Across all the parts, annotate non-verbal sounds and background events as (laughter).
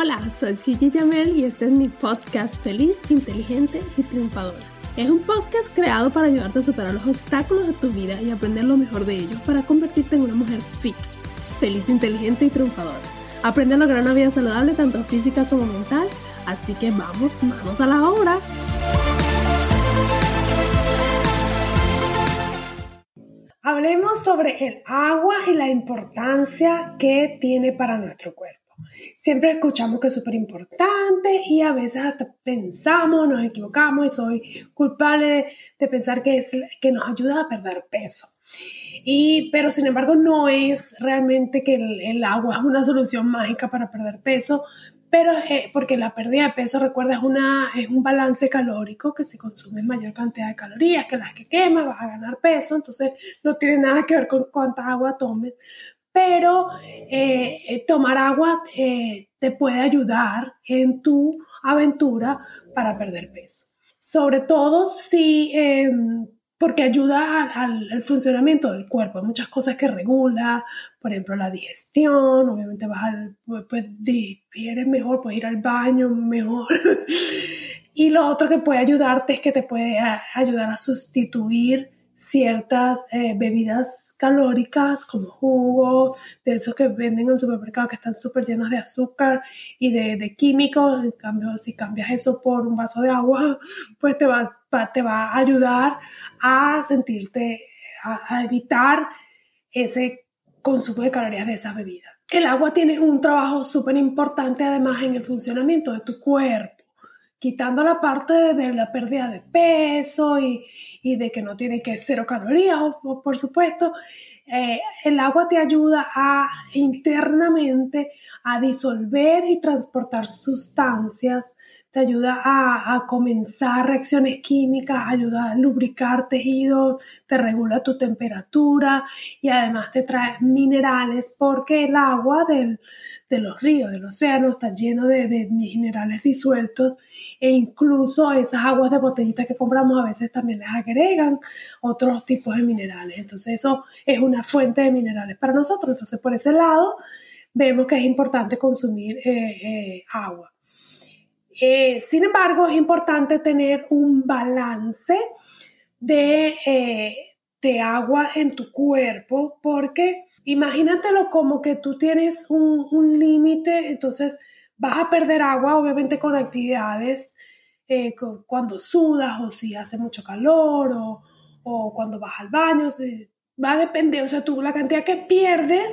Hola, soy Gigi Jamel y este es mi podcast Feliz, Inteligente y Triunfadora. Es un podcast creado para ayudarte a superar los obstáculos de tu vida y aprender lo mejor de ellos para convertirte en una mujer fit, feliz, inteligente y triunfadora. Aprende a lograr una vida saludable tanto física como mental, así que vamos, vamos a la obra. Hablemos sobre el agua y la importancia que tiene para nuestro cuerpo. Siempre escuchamos que es súper importante y a veces hasta pensamos, nos equivocamos y soy culpable de, pensar que, es, que nos ayuda a perder peso. Y, pero sin embargo no es realmente que el, agua es una solución mágica para perder peso, pero eh, porque la pérdida de peso, recuerda, es, una, es un balance calórico que se consume mayor cantidad de calorías que las que quemas, vas a ganar peso, entonces no tiene nada que ver con cuánta agua tomes, pero eh, eh, tomar agua eh, te puede ayudar en tu aventura para perder peso. Sobre todo si, em, porque ayuda al, funcionamiento del cuerpo. Hay muchas cosas que regula, por ejemplo, la digestión, obviamente vas al, pues, pues mejor, puedes ir al baño mejor. (laughs) y lo otro que puede ayudarte es que te puede ayudar a sustituir ciertas eh, bebidas calóricas como jugo, de esos que venden en el supermercado que están súper llenos de azúcar y de, químicos. En cambio, si cambias eso por un vaso de agua, pues te va, te va a ayudar a sentirte, a, a evitar ese consumo de calorías de esa bebida. El agua tiene un trabajo súper importante además en el funcionamiento de tu cuerpo quitando la parte de, la pérdida de peso y, de que no tiene que cero calorías, por supuesto, eh, el agua te ayuda a internamente a disolver y transportar sustancias, te ayuda a, a, comenzar reacciones químicas, ayuda a lubricar tejidos, te regula tu temperatura y además te trae minerales porque el agua del, de los ríos, del océano, está lleno de, minerales disueltos e incluso esas aguas de botellita que compramos a veces también les agregan otros tipos de minerales. Entonces eso es una fuente de minerales para nosotros. Entonces por ese lado vemos que es importante consumir eh, eh, agua. Eh, sin embargo, es importante tener un balance de, de agua en tu cuerpo porque imagínatelo como que tú tienes un, límite, entonces vas a perder agua, obviamente con actividades, cuando sudas o si hace mucho calor o, o cuando vas al baño, va a depender, o sea, tú la cantidad que pierdes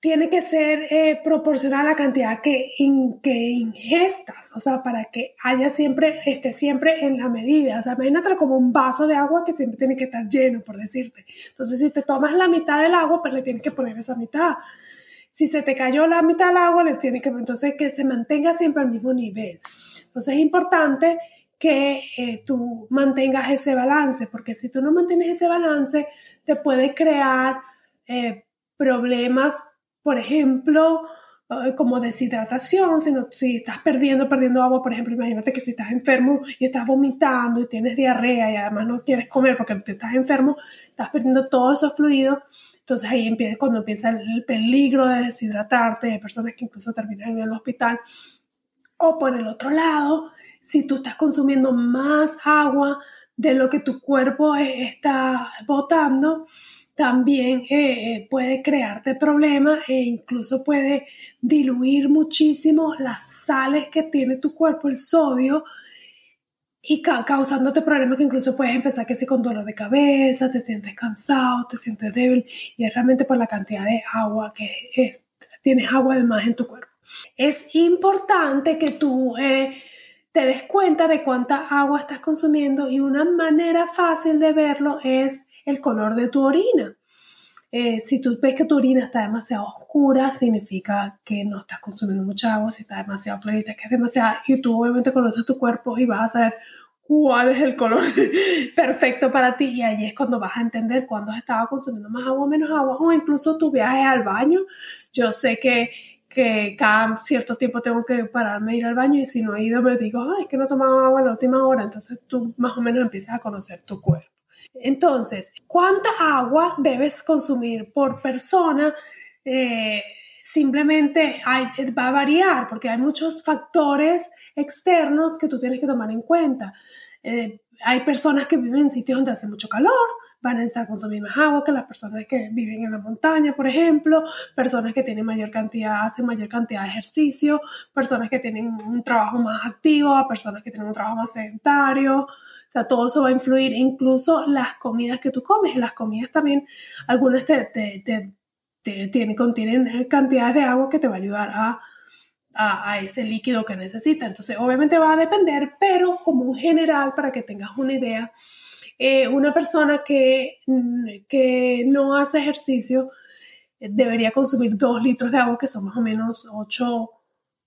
tiene que ser eh, proporcional a la cantidad que, ingestas, o sea, para que haya siempre, esté siempre en la medida. O sea, imagínate como un vaso de agua que siempre tiene que estar lleno, por decirte. Entonces, si te tomas la mitad del agua, pues le tienes que poner esa mitad. Si se te cayó la mitad del agua, le tienes que, entonces que se mantenga siempre al mismo nivel. Entonces, es importante que eh, tú mantengas ese balance, porque si tú no mantienes ese balance, te puede crear eh, problemas por ejemplo, eh, como deshidratación, sino si estás perdiendo, perdiendo agua, por ejemplo, imagínate que si estás enfermo y estás vomitando y tienes diarrea y además no quieres comer porque te estás enfermo, estás perdiendo todos esos fluidos, entonces ahí empieza cuando empieza el peligro de deshidratarte, hay personas que incluso terminan en el hospital. O por el otro lado, si tú estás consumiendo más agua de lo que tu cuerpo está botando, también eh, eh, puede crearte problemas e incluso puede diluir muchísimo las sales que tiene tu cuerpo, el sodio, y causándote problemas que incluso puedes empezar que si con dolor de cabeza, te sientes cansado, te sientes débil, y es realmente por la cantidad de agua que tienes agua de más en tu cuerpo. Es importante que tú eh, te des cuenta de cuánta agua estás consumiendo y una manera fácil de verlo es el color de tu orina. Eh, si tú ves que tu orina está demasiado oscura, significa que no estás consumiendo mucha agua. Si está demasiado clarita, que es demasiada. Y tú obviamente conoces tu cuerpo y vas a saber cuál es el color (laughs) perfecto para ti. Y ahí es cuando vas a entender cuándo has estado consumiendo más agua o menos agua. O incluso tu viaje al baño. Yo sé que que cada cierto tiempo tengo que pararme ir al baño y si no he ido me digo, ay, que no he tomado agua la última hora, entonces tú más o menos empiezas a conocer tu cuerpo. Entonces, ¿cuánta agua debes consumir por persona? Eh, simplemente hay, va a variar porque hay muchos factores externos que tú tienes que tomar en cuenta. Eh, hay personas que viven en sitios donde hace mucho calor, van a estar consumiendo más agua que las personas que viven en la montaña, por ejemplo, personas que tienen mayor cantidad, hacen mayor cantidad de ejercicio, personas que tienen un trabajo más activo, personas que tienen un trabajo más sedentario. O sea, todo eso va a influir, incluso las comidas que tú comes. Las comidas también, algunas te, te, te, tienen, contienen cantidades de agua que te va a ayudar a, a, a, ese líquido que necesitas. Entonces, obviamente va a depender, pero como un general, para que tengas una idea, eh, una persona que, mm, que no hace ejercicio eh, debería consumir dos litros de agua, que son más o menos 8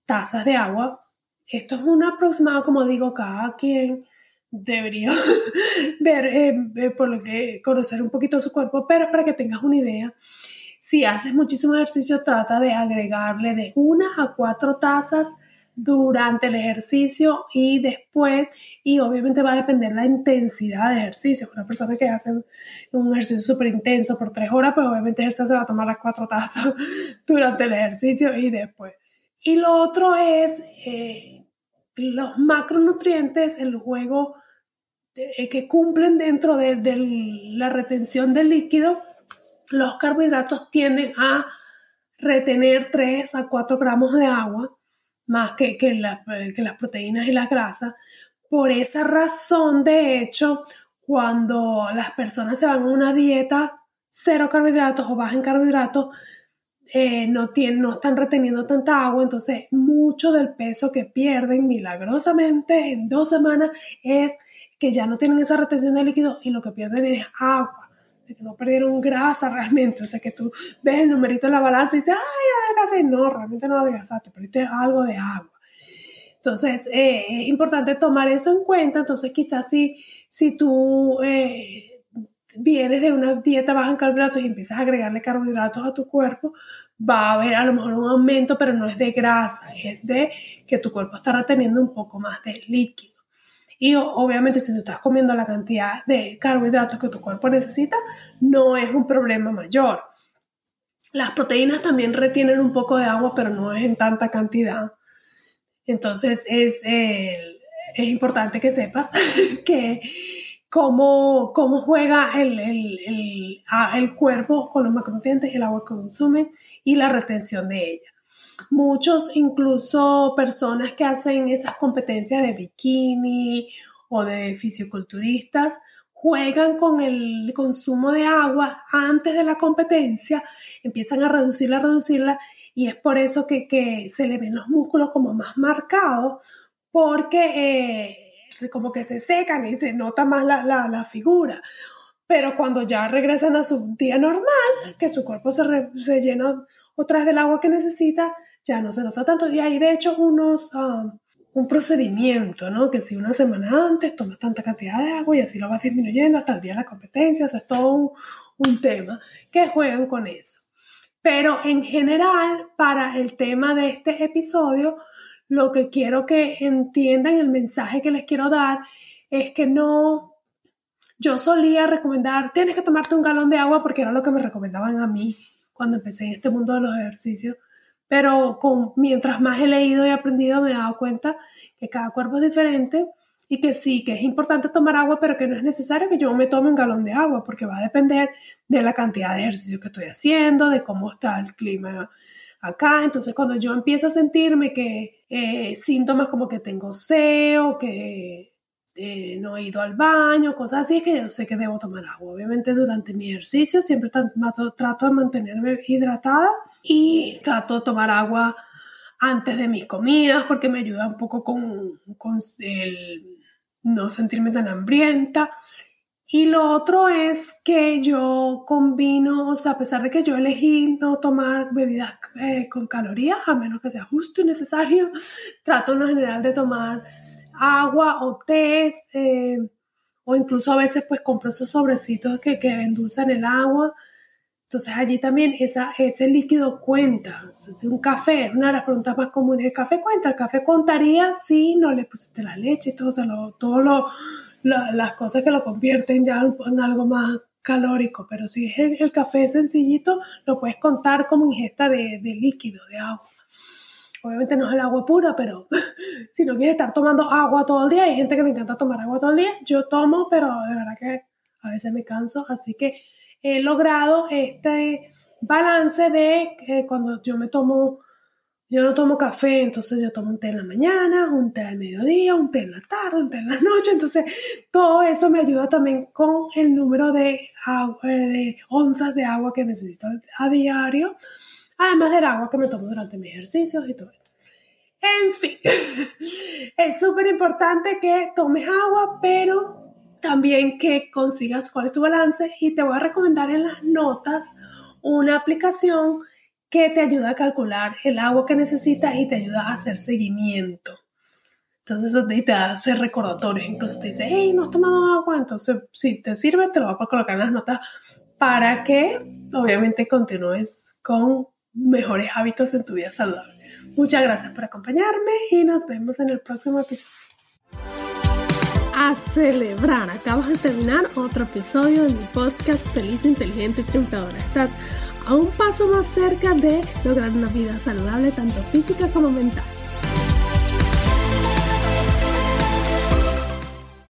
tazas de agua. Esto es un aproximado, como digo, cada quien debería (laughs) ver, eh, por lo que conocer un poquito su cuerpo, pero para que tengas una idea, si haces muchísimo ejercicio, trata de agregarle de una a cuatro tazas durante el ejercicio y después, y obviamente va a depender la intensidad de ejercicio. Una persona que hace un ejercicio súper intenso por tres horas, pues obviamente se va a tomar las cuatro tazas (laughs) durante el ejercicio y después. Y lo otro es eh, los macronutrientes, el juego eh, que cumplen dentro de, de la retención del líquido. Los carbohidratos tienden a retener 3 a 4 gramos de agua más que, que, que las proteínas y las grasas. Por esa razón, de hecho, cuando las personas se van a una dieta cero carbohidratos o baja en carbohidratos, eh, no, tienen, no están reteniendo tanta agua, entonces mucho del peso que pierden milagrosamente en dos semanas es que ya no tienen esa retención de líquido y lo que pierden es agua no perdieron grasa realmente, o sea que tú ves el numerito en la balanza y dices, ay, adelgacé, no, realmente no adelgazaste, perdiste algo de agua. Entonces, eh, es importante tomar eso en cuenta, entonces quizás si, si tú eh, vienes de una dieta baja en carbohidratos y empiezas a agregarle carbohidratos a tu cuerpo, va a haber a lo mejor un aumento, pero no es de grasa, es de que tu cuerpo está reteniendo un poco más de líquido. Y obviamente si tú estás comiendo la cantidad de carbohidratos que tu cuerpo necesita, no es un problema mayor. Las proteínas también retienen un poco de agua, pero no es en tanta cantidad. Entonces es, es importante que sepas (laughs) que cómo, cómo juega el, el, el, el cuerpo con los macronutrientes el agua que consumen y la retención de ella. Muchos, incluso personas que hacen esas competencias de bikini o de fisioculturistas, juegan con el consumo de agua antes de la competencia, empiezan a reducirla, reducirla, y es por eso que, se le ven los músculos como más marcados, porque eh, como que se secan y se nota más la, la, figura. Pero cuando ya regresan a su día normal, que su cuerpo se, se llena otra vez del agua que necesita, ya no se nota tanto. Y hay de hecho unos, um, un procedimiento, ¿no? Que si una semana antes tomas tanta cantidad de agua y así lo vas disminuyendo hasta el día de la competencia, o es todo un tema que juegan con eso. Pero en general, para el tema de este episodio, lo que quiero que entiendan, el mensaje que les quiero dar, es que no, yo solía recomendar, tienes que tomarte un galón de agua porque era lo que me recomendaban a mí cuando empecé en este mundo de los ejercicios pero con, mientras más he leído y aprendido me he dado cuenta que cada cuerpo es diferente y que sí, que es importante tomar agua, pero que no es necesario que yo me tome un galón de agua, porque va a depender de la cantidad de ejercicio que estoy haciendo, de cómo está el clima acá. Entonces, cuando yo empiezo a sentirme que eh, síntomas como que tengo sed o que eh, no he ido al baño, cosas así, que yo sé que debo tomar agua. Obviamente durante mi ejercicio siempre trato de mantenerme hidratada y trato de tomar agua antes de mis comidas porque me ayuda un poco con, con el no sentirme tan hambrienta. Y lo otro es que yo combino, o sea, a pesar de que yo elegí no tomar bebidas eh, con calorías, a menos que sea justo y necesario, (laughs) trato en general de tomar agua o té, eh, o incluso a veces pues compro esos sobrecitos que, que endulzan el agua. Entonces allí también esa, ese líquido cuenta. un café, una de las preguntas más comunes, ¿el café cuenta? ¿El café contaría si no le pusiste la leche y todo, o sea, todo lo las cosas que lo convierten ya en algo más calórico, pero si es el, café sencillito, lo puedes contar como ingesta de, líquido, de agua. Obviamente no es el agua pura, pero (laughs) si no quieres estar tomando agua todo el día, hay gente que le encanta tomar agua todo el día, yo tomo, pero de verdad que a veces me canso, así que he logrado este balance de cuando yo me tomo yo no tomo café, entonces yo tomo un té en la mañana, un té al mediodía, un té en la tarde, un té en la noche. Entonces, todo eso me ayuda también con el número de, de onzas de agua que necesito a diario, además del agua que me tomo durante mis ejercicios y todo. En fin, (laughs) es súper importante que tomes agua, pero también que consigas cuál es tu balance y te voy a recomendar en las notas una aplicación que te ayuda a calcular el agua que necesitas y te ayuda a hacer seguimiento. Entonces eso te, da hacer recordatorios, incluso te dice, hey, no has tomado agua, entonces si te sirve, te lo voy a colocar en las notas para que obviamente continúes con mejores hábitos en tu vida saludable. Muchas gracias por acompañarme y nos vemos en el próximo episodio. A celebrar, acabas de terminar otro episodio de mi podcast Feliz, Inteligente y Triunfadora. Estás a un paso más cerca de lograr una vida saludable tanto física como mental.